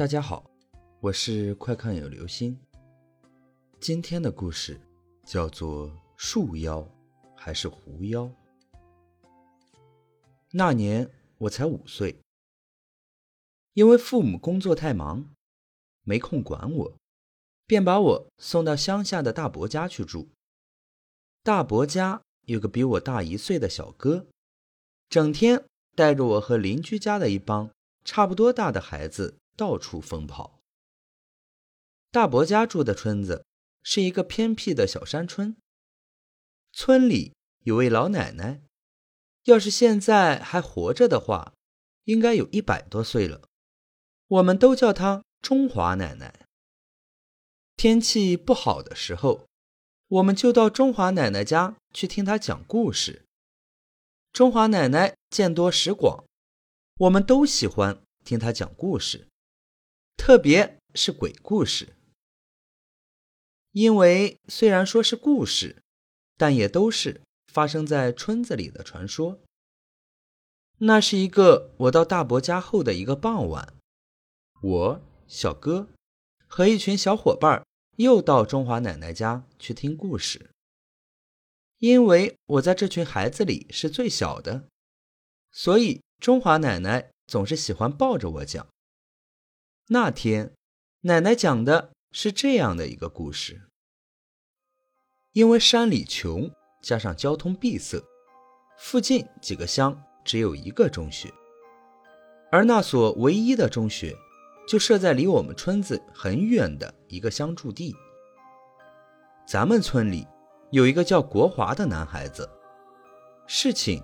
大家好，我是快看有流星。今天的故事叫做《树妖还是狐妖》。那年我才五岁，因为父母工作太忙，没空管我，便把我送到乡下的大伯家去住。大伯家有个比我大一岁的小哥，整天带着我和邻居家的一帮差不多大的孩子。到处疯跑。大伯家住的村子是一个偏僻的小山村。村里有位老奶奶，要是现在还活着的话，应该有一百多岁了。我们都叫她中华奶奶。天气不好的时候，我们就到中华奶奶家去听她讲故事。中华奶奶见多识广，我们都喜欢听她讲故事。特别是鬼故事，因为虽然说是故事，但也都是发生在村子里的传说。那是一个我到大伯家后的一个傍晚，我小哥和一群小伙伴又到中华奶奶家去听故事。因为我在这群孩子里是最小的，所以中华奶奶总是喜欢抱着我讲。那天，奶奶讲的是这样的一个故事：因为山里穷，加上交通闭塞，附近几个乡只有一个中学，而那所唯一的中学就设在离我们村子很远的一个乡驻地。咱们村里有一个叫国华的男孩子，事情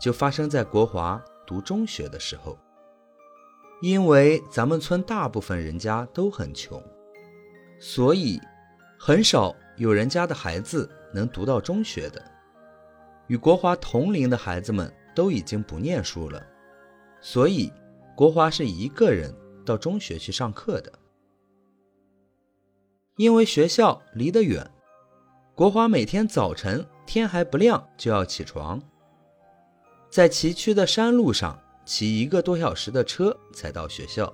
就发生在国华读中学的时候。因为咱们村大部分人家都很穷，所以很少有人家的孩子能读到中学的。与国华同龄的孩子们都已经不念书了，所以国华是一个人到中学去上课的。因为学校离得远，国华每天早晨天还不亮就要起床，在崎岖的山路上。骑一个多小时的车才到学校。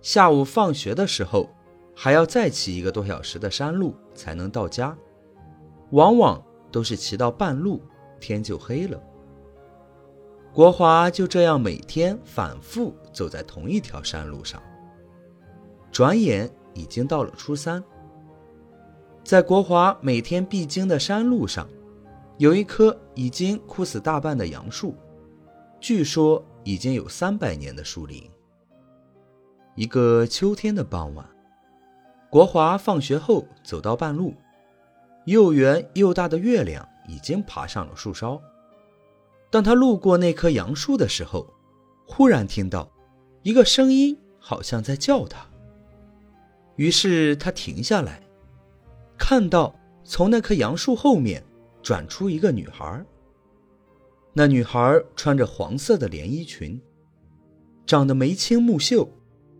下午放学的时候，还要再骑一个多小时的山路才能到家，往往都是骑到半路，天就黑了。国华就这样每天反复走在同一条山路上。转眼已经到了初三，在国华每天必经的山路上，有一棵已经枯死大半的杨树。据说已经有三百年的树龄。一个秋天的傍晚，国华放学后走到半路，又圆又大的月亮已经爬上了树梢。当他路过那棵杨树的时候，忽然听到一个声音，好像在叫他。于是他停下来，看到从那棵杨树后面转出一个女孩。那女孩穿着黄色的连衣裙，长得眉清目秀，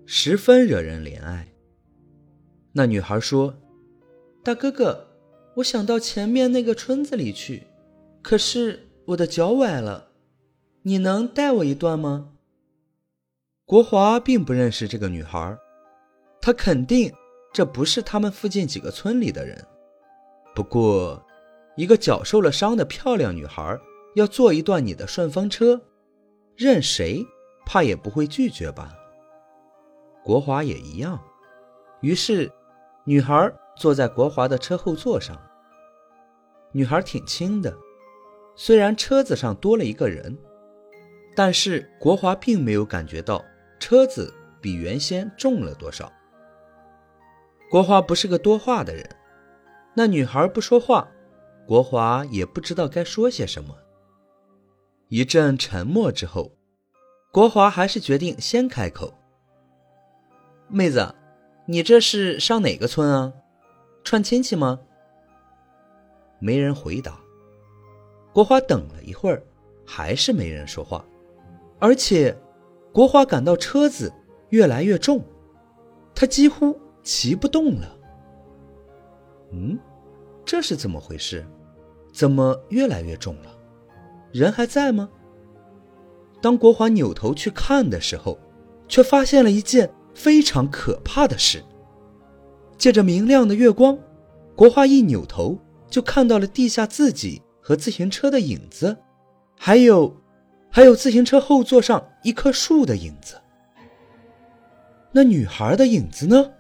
十分惹人怜爱。那女孩说：“大哥哥，我想到前面那个村子里去，可是我的脚崴了，你能带我一段吗？”国华并不认识这个女孩，他肯定这不是他们附近几个村里的人。不过，一个脚受了伤的漂亮女孩。要坐一段你的顺风车，任谁怕也不会拒绝吧。国华也一样。于是，女孩坐在国华的车后座上。女孩挺轻的，虽然车子上多了一个人，但是国华并没有感觉到车子比原先重了多少。国华不是个多话的人，那女孩不说话，国华也不知道该说些什么。一阵沉默之后，国华还是决定先开口：“妹子，你这是上哪个村啊？串亲戚吗？”没人回答。国华等了一会儿，还是没人说话，而且国华感到车子越来越重，他几乎骑不动了。嗯，这是怎么回事？怎么越来越重了？人还在吗？当国华扭头去看的时候，却发现了一件非常可怕的事，借着明亮的月光，国华一扭头就看到了地下自己和自行车的影子，还有，还有自行车后座上一棵树的影子。那女孩的影子呢？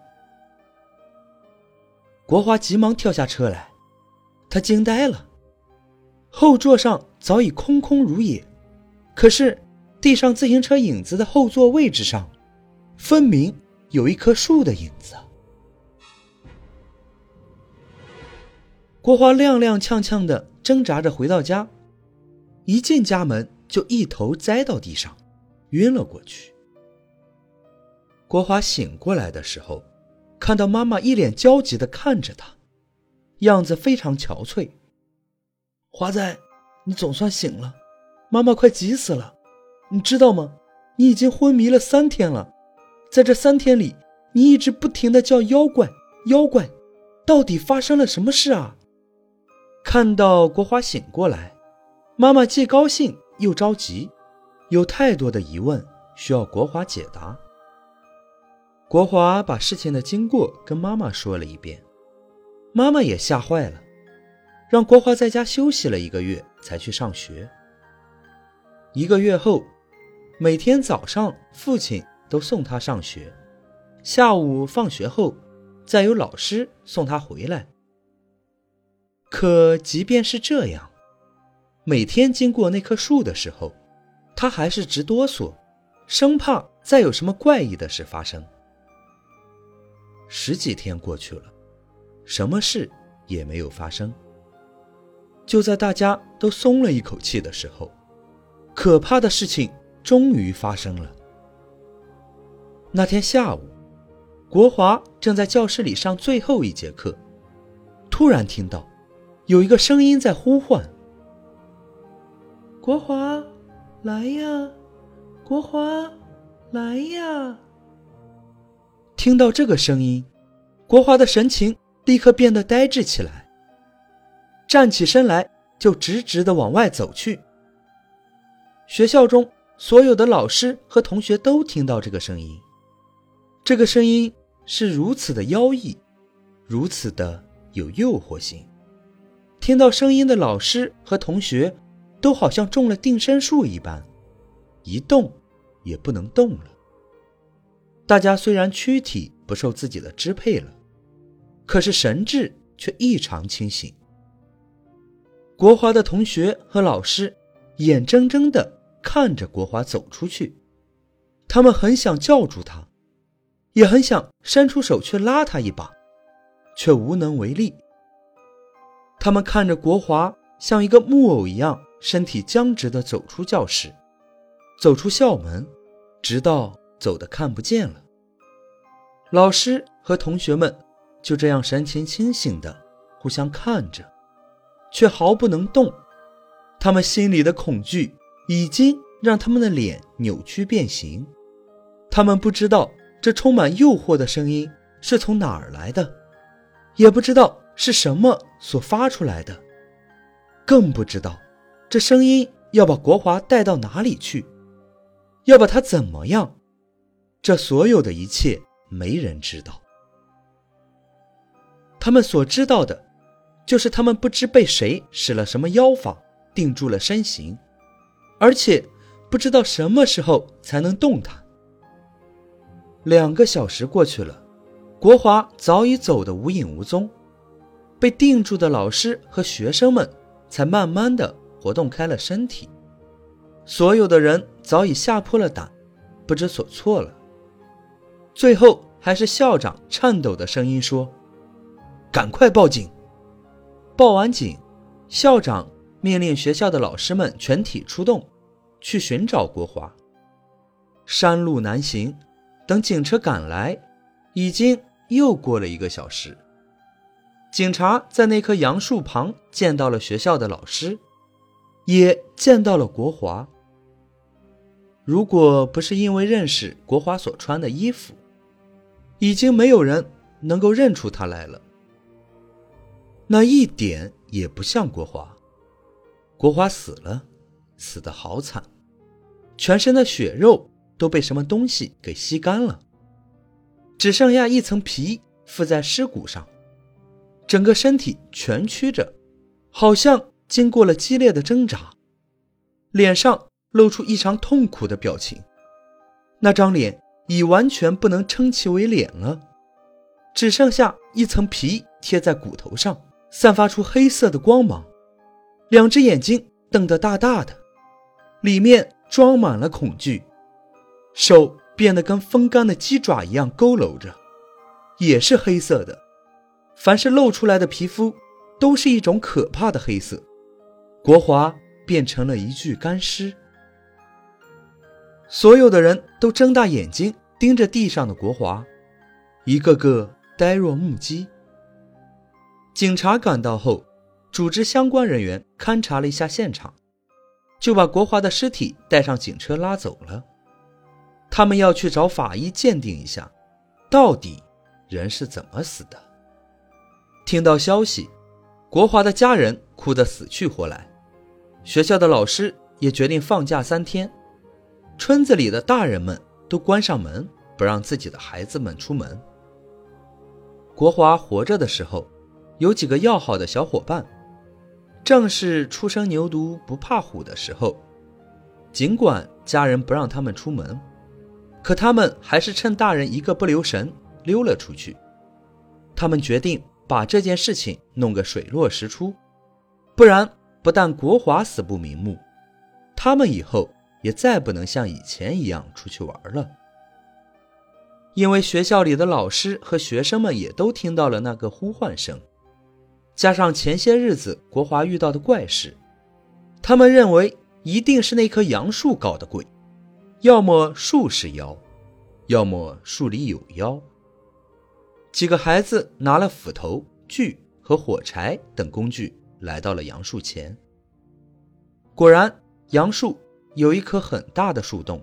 国华急忙跳下车来，他惊呆了。后座上早已空空如也，可是地上自行车影子的后座位置上，分明有一棵树的影子。国华踉踉跄跄的挣扎着回到家，一进家门就一头栽到地上，晕了过去。国华醒过来的时候，看到妈妈一脸焦急的看着他，样子非常憔悴。华仔，你总算醒了，妈妈快急死了，你知道吗？你已经昏迷了三天了，在这三天里，你一直不停的叫妖怪，妖怪，到底发生了什么事啊？看到国华醒过来，妈妈既高兴又着急，有太多的疑问需要国华解答。国华把事情的经过跟妈妈说了一遍，妈妈也吓坏了，让国华在家休息了一个月才去上学。一个月后，每天早上父亲都送他上学，下午放学后再由老师送他回来。可即便是这样，每天经过那棵树的时候，他还是直哆嗦，生怕再有什么怪异的事发生。十几天过去了，什么事也没有发生。就在大家都松了一口气的时候，可怕的事情终于发生了。那天下午，国华正在教室里上最后一节课，突然听到有一个声音在呼唤：“国华，来呀！国华，来呀！”听到这个声音，国华的神情立刻变得呆滞起来。站起身来，就直直的往外走去。学校中所有的老师和同学都听到这个声音，这个声音是如此的妖异，如此的有诱惑性。听到声音的老师和同学，都好像中了定身术一般，一动也不能动了。大家虽然躯体不受自己的支配了，可是神智却异常清醒。国华的同学和老师眼睁睁地看着国华走出去，他们很想叫住他，也很想伸出手去拉他一把，却无能为力。他们看着国华像一个木偶一样，身体僵直地走出教室，走出校门，直到。走的看不见了。老师和同学们就这样神情清醒的互相看着，却毫不能动。他们心里的恐惧已经让他们的脸扭曲变形。他们不知道这充满诱惑的声音是从哪儿来的，也不知道是什么所发出来的，更不知道这声音要把国华带到哪里去，要把他怎么样。这所有的一切，没人知道。他们所知道的，就是他们不知被谁使了什么妖法，定住了身形，而且不知道什么时候才能动弹。两个小时过去了，国华早已走得无影无踪，被定住的老师和学生们才慢慢的活动开了身体。所有的人早已吓破了胆，不知所措了。最后，还是校长颤抖的声音说：“赶快报警！”报完警，校长命令学校的老师们全体出动，去寻找国华。山路难行，等警车赶来，已经又过了一个小时。警察在那棵杨树旁见到了学校的老师，也见到了国华。如果不是因为认识国华所穿的衣服，已经没有人能够认出他来了。那一点也不像国华。国华死了，死得好惨，全身的血肉都被什么东西给吸干了，只剩下一层皮附在尸骨上，整个身体蜷曲着，好像经过了激烈的挣扎，脸上露出异常痛苦的表情。那张脸已完全不能称其为脸了，只剩下一层皮贴在骨头上，散发出黑色的光芒，两只眼睛瞪得大大的，里面装满了恐惧，手。变得跟风干的鸡爪一样佝偻着，也是黑色的。凡是露出来的皮肤，都是一种可怕的黑色。国华变成了一具干尸。所有的人都睁大眼睛盯着地上的国华，一个个呆若木鸡。警察赶到后，组织相关人员勘察了一下现场，就把国华的尸体带上警车拉走了。他们要去找法医鉴定一下，到底人是怎么死的。听到消息，国华的家人哭得死去活来，学校的老师也决定放假三天，村子里的大人们都关上门，不让自己的孩子们出门。国华活着的时候，有几个要好的小伙伴，正是初生牛犊不怕虎的时候，尽管家人不让他们出门。可他们还是趁大人一个不留神溜了出去。他们决定把这件事情弄个水落石出，不然不但国华死不瞑目，他们以后也再不能像以前一样出去玩了。因为学校里的老师和学生们也都听到了那个呼唤声，加上前些日子国华遇到的怪事，他们认为一定是那棵杨树搞的鬼。要么树是妖，要么树里有妖。几个孩子拿了斧头、锯和火柴等工具，来到了杨树前。果然，杨树有一棵很大的树洞。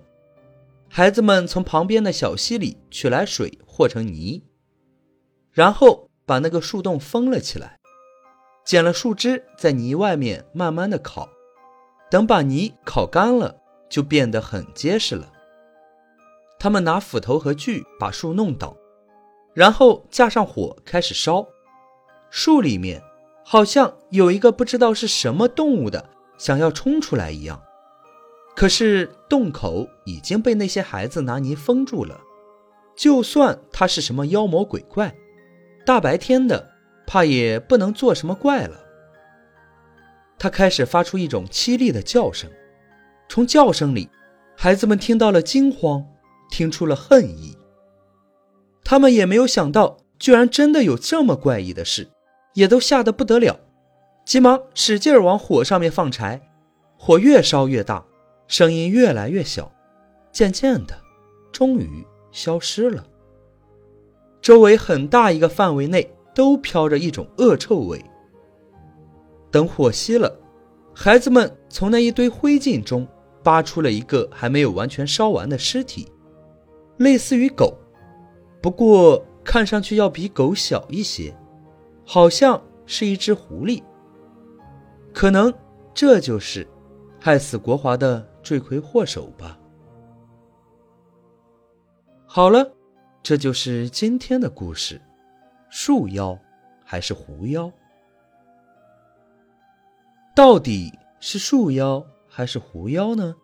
孩子们从旁边的小溪里取来水和成泥，然后把那个树洞封了起来，捡了树枝在泥外面慢慢的烤，等把泥烤干了。就变得很结实了。他们拿斧头和锯把树弄倒，然后架上火开始烧。树里面好像有一个不知道是什么动物的，想要冲出来一样。可是洞口已经被那些孩子拿泥封住了。就算他是什么妖魔鬼怪，大白天的，怕也不能做什么怪了。他开始发出一种凄厉的叫声。从叫声里，孩子们听到了惊慌，听出了恨意。他们也没有想到，居然真的有这么怪异的事，也都吓得不得了，急忙使劲往火上面放柴。火越烧越大，声音越来越小，渐渐的，终于消失了。周围很大一个范围内都飘着一种恶臭味。等火熄了，孩子们从那一堆灰烬中。扒出了一个还没有完全烧完的尸体，类似于狗，不过看上去要比狗小一些，好像是一只狐狸。可能这就是害死国华的罪魁祸首吧。好了，这就是今天的故事：树妖还是狐妖？到底是树妖？还是狐妖呢？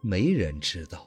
没人知道。